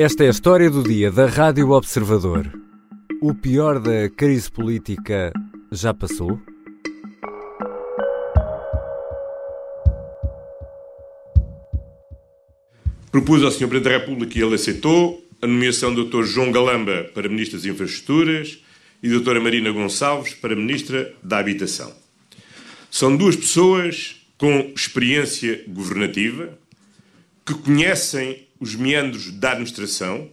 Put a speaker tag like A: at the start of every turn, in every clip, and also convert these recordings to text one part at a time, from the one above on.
A: Esta é a história do dia da Rádio Observador. O pior da crise política já passou?
B: Propus ao Sr. Presidente da República e ele aceitou a nomeação do Dr. João Galamba para Ministro das Infraestruturas e da Dra. Marina Gonçalves para Ministra da Habitação. São duas pessoas com experiência governativa, que conhecem os meandros da administração,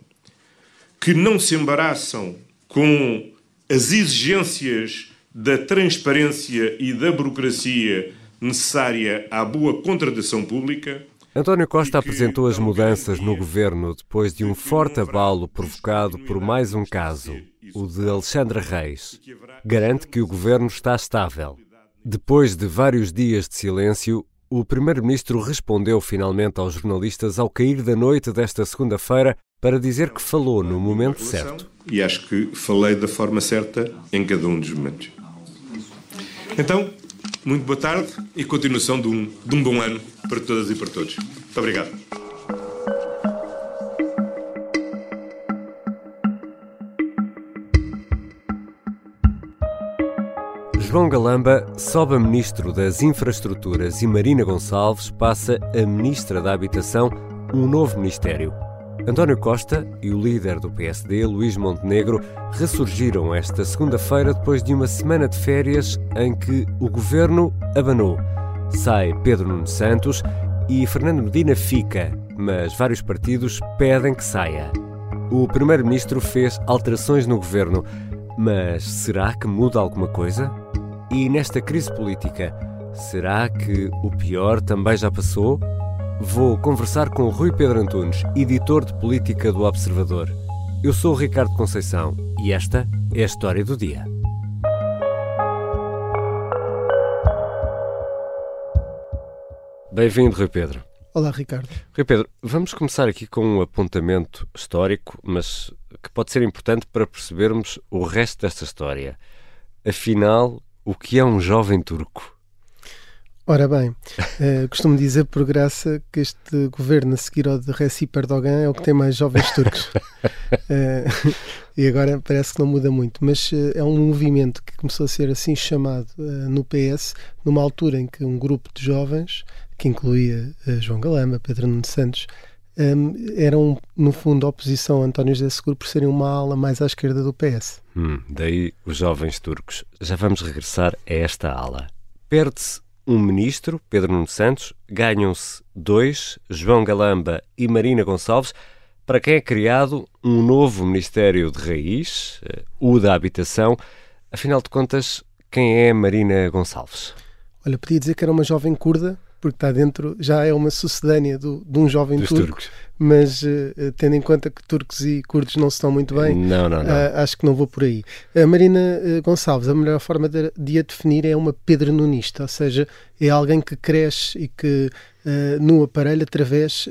B: que não se embaraçam com as exigências da transparência e da burocracia necessária à boa contratação pública
A: António Costa apresentou as mudanças no governo depois de um forte abalo provocado por mais um caso, o de Alexandre Reis. Garante que o governo está estável. Depois de vários dias de silêncio, o primeiro-ministro respondeu finalmente aos jornalistas ao cair da noite desta segunda-feira para dizer que falou no momento certo.
B: E acho que falei da forma certa em cada um dos momentos. Então, muito boa tarde e continuação de um, de um bom ano para todas e para todos. Muito obrigado.
A: João Galamba sobe a Ministro das Infraestruturas e Marina Gonçalves passa a Ministra da Habitação, um novo Ministério. António Costa e o líder do PSD, Luís Montenegro, ressurgiram esta segunda-feira depois de uma semana de férias em que o governo abanou. Sai Pedro Nuno Santos e Fernando Medina fica, mas vários partidos pedem que saia. O primeiro-ministro fez alterações no governo, mas será que muda alguma coisa? E nesta crise política, será que o pior também já passou? Vou conversar com Rui Pedro Antunes, editor de política do Observador. Eu sou o Ricardo Conceição e esta é a história do dia. Bem-vindo, Rui Pedro.
C: Olá, Ricardo.
A: Rui Pedro, vamos começar aqui com um apontamento histórico, mas que pode ser importante para percebermos o resto desta história. Afinal, o que é um jovem turco?
C: Ora bem, uh, costumo dizer por graça que este governo a seguir ao de Recep Erdogan é o que tem mais jovens turcos. uh, e agora parece que não muda muito, mas uh, é um movimento que começou a ser assim chamado no PS, numa altura em que um grupo de jovens, que incluía João Galamba, Pedro Nuno Santos, um, eram, no fundo, oposição a António José Seguro por serem uma ala mais à esquerda do PS.
A: Hum, daí os jovens turcos. Já vamos regressar a esta ala. Perde-se um ministro, Pedro Nuno Santos, ganham-se dois, João Galamba e Marina Gonçalves, para quem é criado um novo Ministério de Raiz, eh, o da Habitação. Afinal de contas, quem é Marina Gonçalves?
C: Olha, podia dizer que era uma jovem curda, porque está dentro, já é uma sucedânea do, de um jovem
A: Dos
C: turco.
A: turcos
C: mas uh, tendo em conta que turcos e curdos não se estão muito bem,
A: não, não, não. Uh,
C: acho que não vou por aí. A Marina uh, Gonçalves, a melhor forma de, de, a definir é uma pedranunista, ou seja, é alguém que cresce e que no aparelho, através,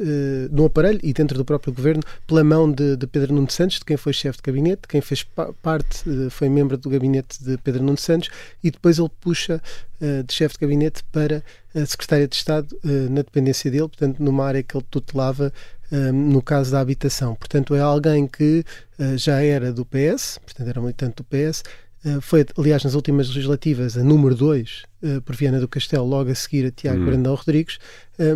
C: no aparelho e dentro do próprio governo, pela mão de, de Pedro Nuno Santos, de quem foi chefe de gabinete, de quem fez pa parte, foi membro do gabinete de Pedro Nuno Santos, e depois ele puxa de chefe de gabinete para a secretária de Estado na dependência dele, portanto, numa área que ele tutelava no caso da habitação. Portanto, é alguém que uh, já era do PS, portanto, era militante do PS, uh, foi, aliás, nas últimas legislativas, a número 2 uh, por Viana do Castelo, logo a seguir a Tiago hum. Brandão Rodrigues,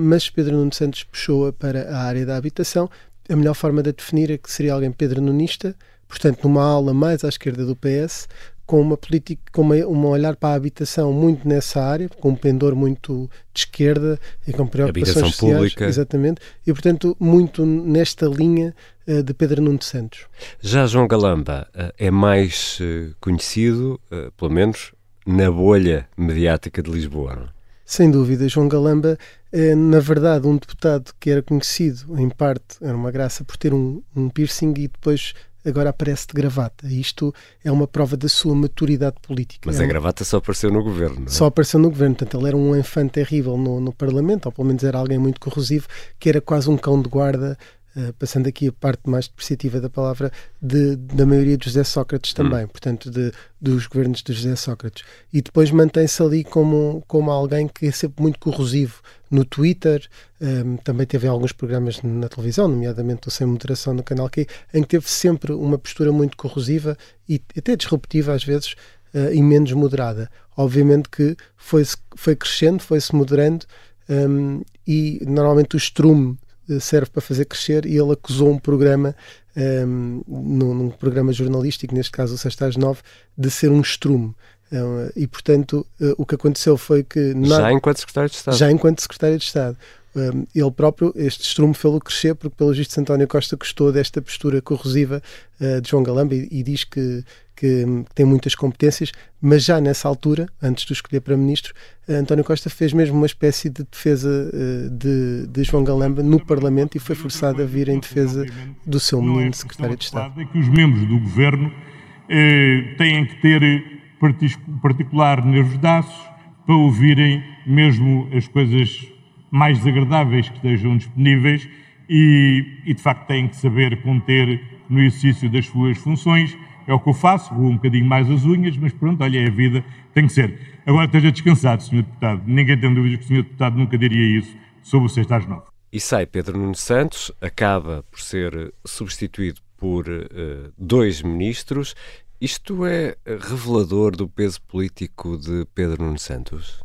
C: mas Pedro Nuno Santos puxou-a para a área da habitação. A melhor forma de a definir é que seria alguém Pedro Nunista, portanto, numa aula mais à esquerda do PS, com uma política, com uma, um olhar para a habitação muito nessa área, com um pendor muito de esquerda e com preocupações
A: habitação
C: sociais,
A: pública.
C: exatamente, e portanto muito nesta linha uh, de Pedro Nuno Santos.
A: Já João Galamba uh, é mais uh, conhecido, pelo menos na bolha mediática de Lisboa. Não? É?
C: Sem dúvida, João Galamba é, na verdade, um deputado que era conhecido, em parte, era uma graça por ter um, um piercing e depois agora aparece de gravata. Isto é uma prova da sua maturidade política.
A: Mas
C: é
A: a gravata só apareceu no governo, é?
C: Só apareceu no governo. Portanto, ele era um enfant terrível no, no Parlamento, ou pelo menos era alguém muito corrosivo, que era quase um cão de guarda uh, passando aqui a parte mais depreciativa da palavra, de, da maioria de José Sócrates também, hum. portanto, de, dos governos de José Sócrates. E depois mantém-se ali como, como alguém que é sempre muito corrosivo no Twitter, um, também teve alguns programas na televisão, nomeadamente o Sem Moderação no Canal Q, em que teve sempre uma postura muito corrosiva e até disruptiva às vezes uh, e menos moderada. Obviamente que foi, foi crescendo, foi-se moderando um, e normalmente o estrume eh, serve para fazer crescer e ele acusou um programa um, num, num, programa jornalístico, neste caso o Sexta às Nove, de ser um estrume. Um, e, portanto, uh, o que aconteceu foi que...
A: Já enquanto Secretário de Estado.
C: Já enquanto Secretário de Estado. Um, ele próprio, este estrume fê-lo crescer porque, pelo visto, António Costa gostou desta postura corrosiva uh, de João Galamba e, e diz que, que, que, tem muitas competências, mas já nessa altura, antes de escolher para ministro, uh, António Costa fez mesmo uma espécie de defesa uh, de, de, João Galamba no Parlamento e foi forçado a vir em defesa do seu menino secretário de Estado.
D: É que os membros do governo eh, têm que ter particular nervos daços para ouvirem mesmo as coisas mais desagradáveis que estejam disponíveis e, e, de facto têm que saber conter no exercício das suas funções. É o que eu faço, vou um bocadinho mais as unhas, mas pronto, olha, é a vida, tem que ser. Agora esteja descansado, Sr. Deputado. Ninguém tem dúvidas que o Sr. Deputado nunca diria isso sobre o Sexta às Nove.
A: E sai Pedro Nuno Santos, acaba por ser substituído por uh, dois ministros. Isto é revelador do peso político de Pedro Nuno Santos?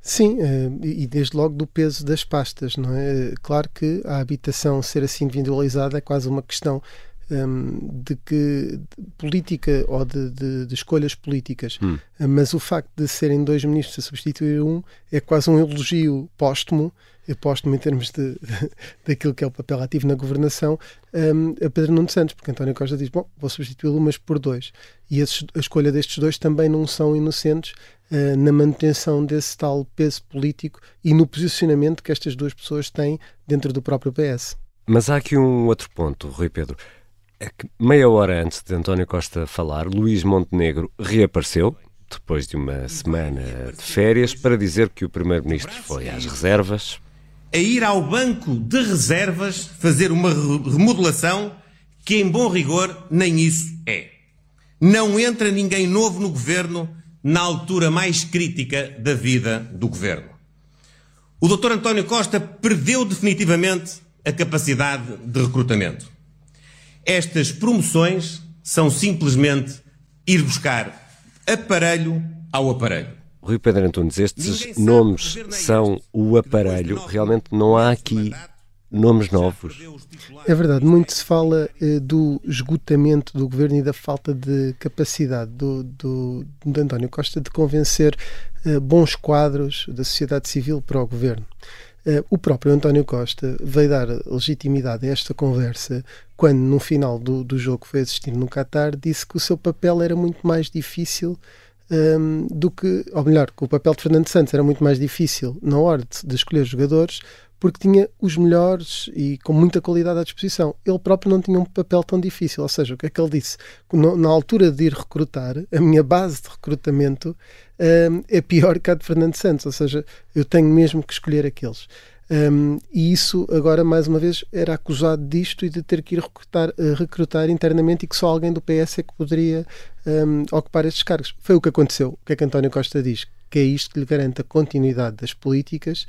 C: Sim, eh, e desde logo do peso das pastas, não é? Claro que a habitação ser assim individualizada é quase uma questão um, de que de política ou de, de, de escolhas políticas, hum. mas o facto de serem dois ministros a substituir um é quase um elogio póstumo póstumo em termos de, de, daquilo que é o papel ativo na governação um, a Pedro Nuno Santos, porque António Costa diz, bom, vou substituí-lo, mas por dois. E esses, a escolha destes dois também não são inocentes uh, na manutenção desse tal peso político e no posicionamento que estas duas pessoas têm dentro do próprio PS.
A: Mas há aqui um outro ponto, Rui Pedro é que meia hora antes de António Costa falar, Luís Montenegro reapareceu, depois de uma semana de férias, para dizer que o Primeiro-Ministro foi às reservas.
E: A ir ao banco de reservas fazer uma remodelação que, em bom rigor, nem isso é. Não entra ninguém novo no governo na altura mais crítica da vida do governo. O Dr. António Costa perdeu definitivamente a capacidade de recrutamento. Estas promoções são simplesmente ir buscar aparelho ao aparelho.
A: Rui Pedro Antunes, estes nomes são o aparelho. Realmente não há aqui nomes novos.
C: É verdade, muito se fala eh, do esgotamento do governo e da falta de capacidade do, do, do António Costa de convencer eh, bons quadros da sociedade civil para o governo. Uh, o próprio António Costa veio dar legitimidade a esta conversa quando, no final do, do jogo foi assistir no Qatar, disse que o seu papel era muito mais difícil um, do que, ou melhor, que o papel de Fernando Santos era muito mais difícil na hora de, de escolher jogadores porque tinha os melhores e com muita qualidade à disposição. Ele próprio não tinha um papel tão difícil. Ou seja, o que é que ele disse? Na altura de ir recrutar, a minha base de recrutamento um, é pior que a de Fernando Santos. Ou seja, eu tenho mesmo que escolher aqueles. Um, e isso agora, mais uma vez, era acusado disto e de ter que ir recrutar, uh, recrutar internamente e que só alguém do PS é que poderia um, ocupar estes cargos. Foi o que aconteceu. O que é que António Costa diz? Que é isto que lhe garante a continuidade das políticas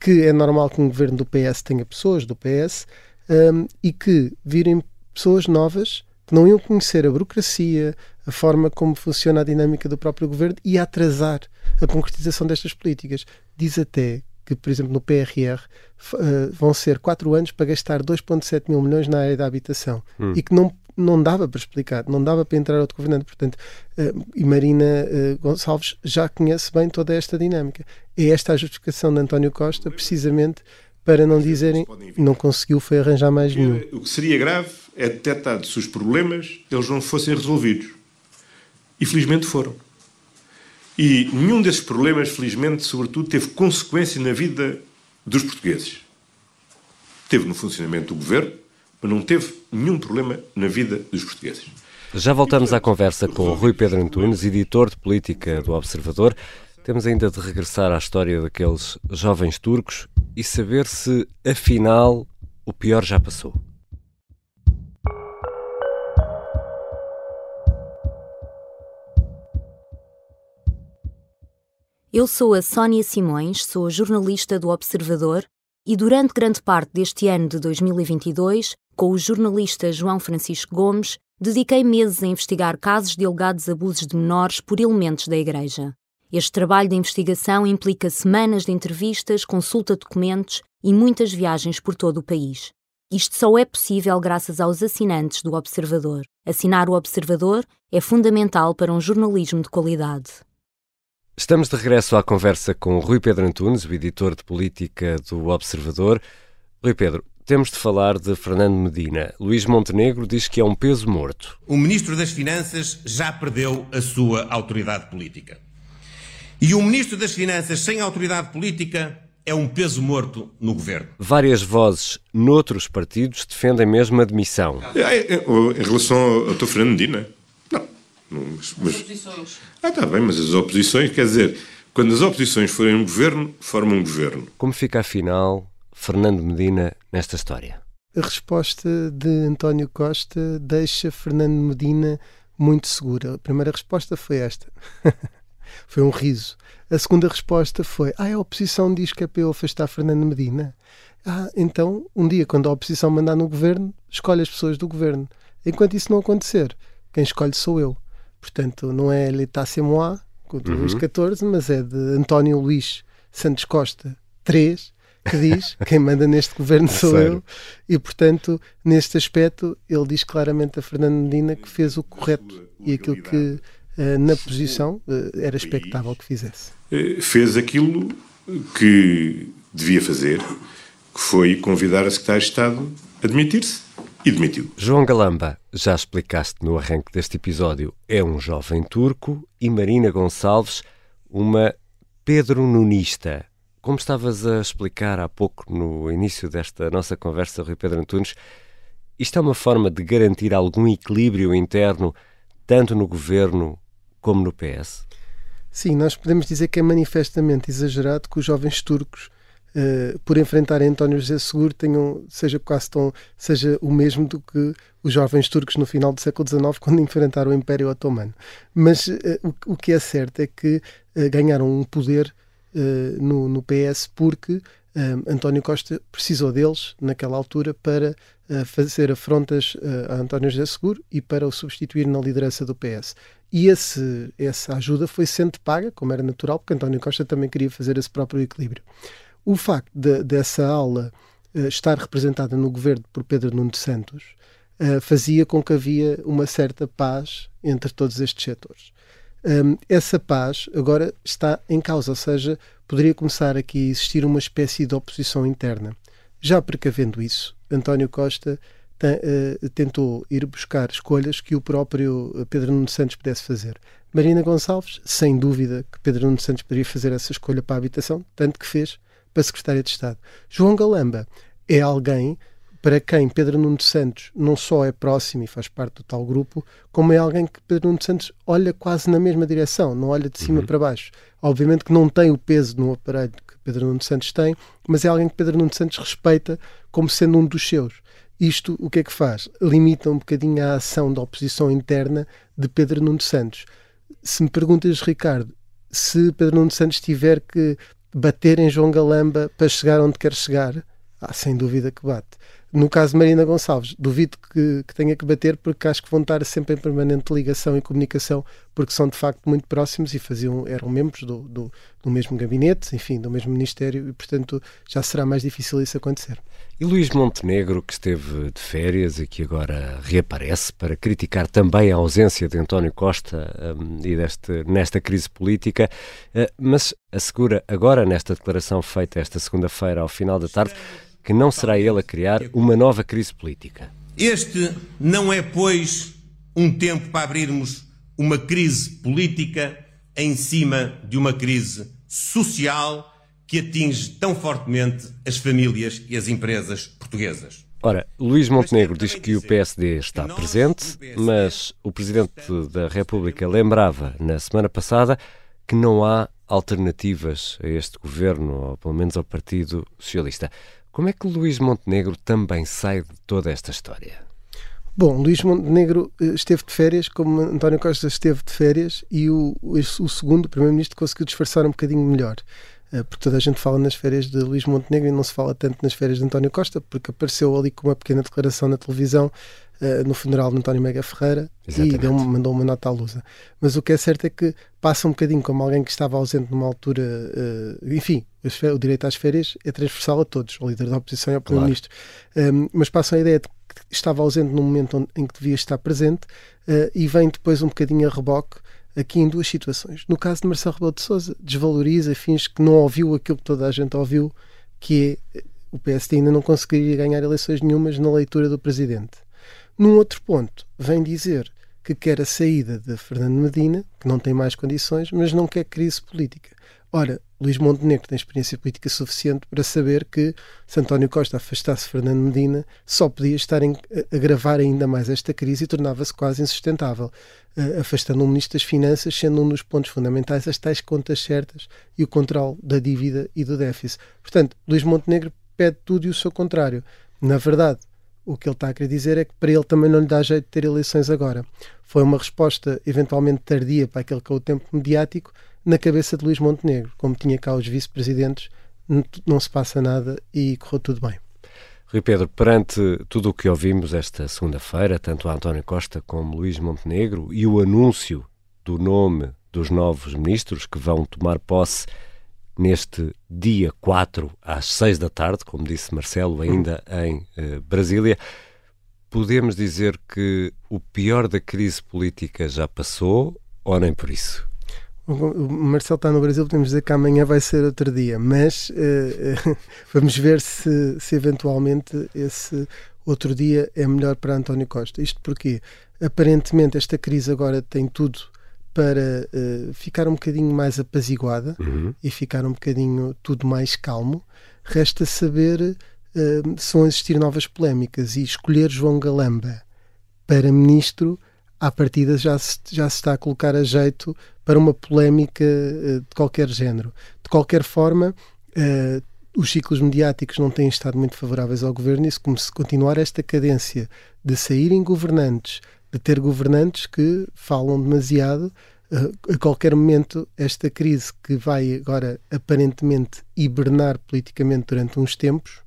C: que é normal que um governo do PS tenha pessoas do PS um, e que virem pessoas novas que não iam conhecer a burocracia, a forma como funciona a dinâmica do próprio governo e atrasar a concretização destas políticas. Diz até que, por exemplo, no PRR uh, vão ser quatro anos para gastar 2,7 mil milhões na área da habitação hum. e que não não dava para explicar, não dava para entrar outro governante. Portanto, uh, e Marina uh, Gonçalves já conhece bem toda esta dinâmica. É esta a justificação de António Costa, precisamente para não dizerem não conseguiu foi arranjar mais nenhum.
B: O que seria grave é detectar se os problemas eles não fossem resolvidos. E felizmente foram. E nenhum desses problemas, felizmente, sobretudo, teve consequência na vida dos portugueses. Teve no funcionamento do governo, mas não teve nenhum problema na vida dos portugueses.
A: Já voltamos à conversa com Rui Pedro Antunes, editor de política do Observador. Temos ainda de regressar à história daqueles jovens turcos e saber se, afinal, o pior já passou.
F: Eu sou a Sónia Simões, sou jornalista do Observador e durante grande parte deste ano de 2022, com o jornalista João Francisco Gomes, dediquei meses a investigar casos de alegados abusos de menores por elementos da Igreja. Este trabalho de investigação implica semanas de entrevistas, consulta de documentos e muitas viagens por todo o país. Isto só é possível graças aos assinantes do Observador. Assinar o Observador é fundamental para um jornalismo de qualidade.
A: Estamos de regresso à conversa com Rui Pedro Antunes, o editor de política do Observador. Rui Pedro, temos de falar de Fernando Medina. Luís Montenegro diz que é um peso morto.
E: O Ministro das Finanças já perdeu a sua autoridade política. E o Ministro das Finanças sem autoridade política é um peso morto no governo.
A: Várias vozes noutros partidos defendem mesmo a demissão.
B: É, é, em relação ao Dr. Fernando Medina, mas, mas... As oposições. Ah, está bem, mas as oposições, quer dizer, quando as oposições forem um governo, formam um governo.
A: Como fica afinal Fernando Medina nesta história?
C: A resposta de António Costa deixa Fernando Medina muito segura. A primeira resposta foi esta. foi um riso. A segunda resposta foi: Ah, a oposição diz que é para eu afastar Fernando Medina. Ah, então, um dia, quando a oposição mandar no governo, escolhe as pessoas do governo. Enquanto isso não acontecer, quem escolhe sou eu. Portanto, não é L'État c'est moi, do uhum. Luís XIV, mas é de António Luís Santos Costa III, que diz quem manda neste governo sou Sério? eu. E, portanto, neste aspecto, ele diz claramente a Fernando Medina que fez o correto e aquilo que, uh, na posição, uh, era expectável que fizesse.
B: Eh, fez aquilo que devia fazer, que foi convidar a Secretária de Estado a demitir-se e demitiu.
A: João Galamba, já explicaste no arranque deste episódio, é um jovem turco e Marina Gonçalves, uma Pedro Nunista. Como estavas a explicar há pouco no início desta nossa conversa, Rui Pedro Antunes, isto é uma forma de garantir algum equilíbrio interno, tanto no governo como no PS?
C: Sim, nós podemos dizer que é manifestamente exagerado que os jovens turcos uh, por enfrentarem António José Seguro tenham, seja quase tão, seja o mesmo do que os jovens turcos no final do século XIX quando enfrentaram o Império Otomano. Mas uh, o, o, que é certo é que uh, ganharam um poder no, no, PS porque António Costa precisou deles naquela altura para fazer afrontas a António José Seguro e para o substituir na liderança do PS. E esse, essa ajuda foi sendo paga, como era natural, porque António Costa também queria fazer esse próprio equilíbrio. O facto de, dessa aula uh, estar representada no governo por Pedro Nuno Santos uh, fazia com que havia uma certa paz entre todos estes setores. Um, essa paz agora está em causa, ou seja, poderia começar aqui a existir uma espécie de oposição interna. Já precavendo isso, António Costa uh, tentou ir buscar escolhas que o próprio Pedro Nuno Santos pudesse fazer. Marina Gonçalves, sem dúvida que Pedro Nuno Santos poderia fazer essa escolha para a habitação, tanto que fez, para a Secretária de Estado. João Galamba é alguém para quem Pedro Nuno Santos não só é próximo e faz parte do tal grupo, como é alguém que Pedro Nuno Santos olha quase na mesma direção, não olha de cima uhum. para baixo. Obviamente que não tem o peso no aparelho que Pedro Nuno Santos tem, mas é alguém que Pedro Nuno Santos respeita como sendo um dos seus. Isto o que é que faz? Limita um bocadinho a ação da oposição interna de Pedro Nuno Santos. Se me perguntas, Ricardo, se Pedro Nuno Santos tiver que bater em João Galamba para chegar onde quer chegar, ah, sem dúvida que bate. No caso de Marina Gonçalves, duvido que, que, tenha que bater porque acho que vão estar sempre em permanente ligação e comunicação porque são de facto muito próximos e faziam, eram membros do, do, do mesmo gabinete, enfim, do mesmo ministério e portanto já será mais difícil isso acontecer.
A: E Luís Montenegro, que esteve de férias e que agora reaparece para criticar também a ausência de António Costa um, e deste, nesta crise política, uh, mas assegura agora nesta declaração feita esta segunda-feira ao final da tarde que não será ele a criar uma nova crise política.
E: Este não é, pois, um tempo para abrirmos uma crise política em cima de uma crise social que atinge tão fortemente as famílias e as empresas portuguesas.
A: Ora, Luís Montenegro diz que o PSD está presente, mas o Presidente da República lembrava na semana passada que não há alternativas a este governo, ou pelo menos ao Partido Socialista. Como é que Luís Montenegro também sai de toda esta história?
C: Bom, Luís Montenegro eh, esteve de férias, como António Costa esteve de férias, e o, o segundo, primeiro-ministro, conseguiu disfarçar um bocadinho melhor. Eh, porque toda a gente fala nas férias de Luís Montenegro e não se fala tanto nas férias de António Costa, porque apareceu ali com uma pequena declaração na televisão uh, no funeral de António Mega Ferreira Exatamente. e deu, mandou uma nota à lusa. Mas o que é certo é que passa um bocadinho como alguém que estava ausente numa altura, uh, enfim, o direito às férias é transversal a todos, ao líder da oposição e ao primeiro-ministro. Claro. Um, mas passa a ideia de que estava ausente no momento onde, em que devia estar presente uh, e vem depois um bocadinho a reboque aqui em duas situações. No caso de Marcelo Rebelo de Sousa, desvaloriza, finge que não ouviu aquilo que toda a gente ouviu, que é o PSD ainda não conseguiria ganhar eleições nenhumas na leitura do presidente. Num outro ponto, vem dizer que quer a saída de Fernando Medina, que não tem mais condições, mas não quer crise política. Ora, Luís Montenegro tem experiência política suficiente para saber que se António Costa afastasse Fernando Medina, só podia estar em, a agravar ainda mais esta crise e tornava-se quase insustentável, afastando o Ministro das Finanças, sendo um dos pontos fundamentais as tais contas certas e o controle da dívida e do déficit. Portanto, Luís Montenegro pede tudo e o seu contrário. Na verdade, o que ele está a querer dizer é que para ele também não lhe dá jeito de ter eleições agora. Foi uma resposta eventualmente tardia para aquele que é o tempo mediático, na cabeça de Luís Montenegro. Como tinha cá os vice-presidentes, não se passa nada e correu tudo bem.
A: Rui Pedro, perante tudo o que ouvimos esta segunda-feira, tanto António Costa como Luís Montenegro, e o anúncio do nome dos novos ministros que vão tomar posse neste dia 4 às 6 da tarde, como disse Marcelo, ainda em eh, Brasília, podemos dizer que o pior da crise política já passou ou nem por isso?
C: O Marcelo está no Brasil, podemos dizer que amanhã vai ser outro dia, mas uh, uh, vamos ver se, se eventualmente esse outro dia é melhor para António Costa. Isto porque aparentemente esta crise agora tem tudo para uh, ficar um bocadinho mais apaziguada uhum. e ficar um bocadinho tudo mais calmo. Resta saber se vão existir novas polémicas e escolher João Galamba para ministro à partida já se, já se está a colocar a jeito para uma polémica uh, de qualquer género. De qualquer forma, uh, os ciclos mediáticos não têm estado muito favoráveis ao governo e se continuar esta cadência de saírem governantes, de ter governantes que falam demasiado, uh, a qualquer momento esta crise que vai agora aparentemente hibernar politicamente durante uns tempos,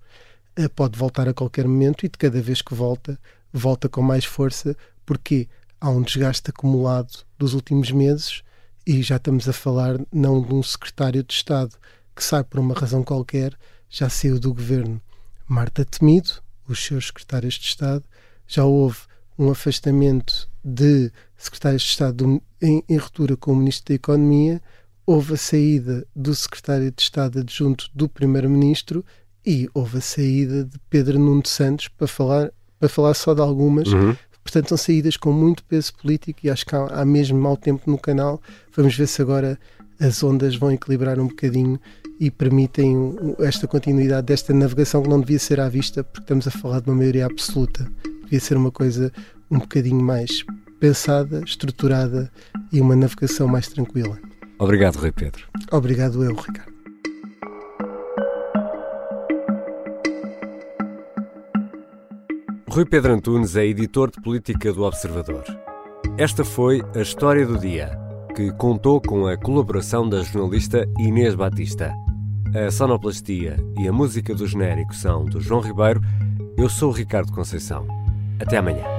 C: pode voltar a qualquer momento e de cada vez que volta, volta com mais força. Porquê? há um desgaste acumulado dos últimos meses e já estamos a falar não de um secretário de Estado que sai por uma razão qualquer, já saiu do governo. Marta Temido, os seus secretários de Estado, já houve um afastamento de secretários de Estado em, em ruptura com o Ministro da Economia, houve a saída do secretário de Estado adjunto do Primeiro-Ministro e houve a saída de Pedro Nuno Santos para falar, para falar só de algumas, uhum. Portanto, são saídas com muito peso político e acho que há, há mesmo mau tempo no canal. Vamos ver se agora as ondas vão equilibrar um bocadinho e permitem esta continuidade desta navegação que não devia ser à vista, porque estamos a falar de uma maioria absoluta. Devia ser uma coisa um bocadinho mais pensada, estruturada e uma navegação mais tranquila.
A: Obrigado, Rui Pedro.
C: Obrigado eu, Ricardo.
A: Rui Pedro Antunes é editor de política do Observador. Esta foi a história do dia, que contou com a colaboração da jornalista Inês Batista. A sonoplastia e a música do genérico são do João Ribeiro. Eu sou o Ricardo Conceição. Até amanhã.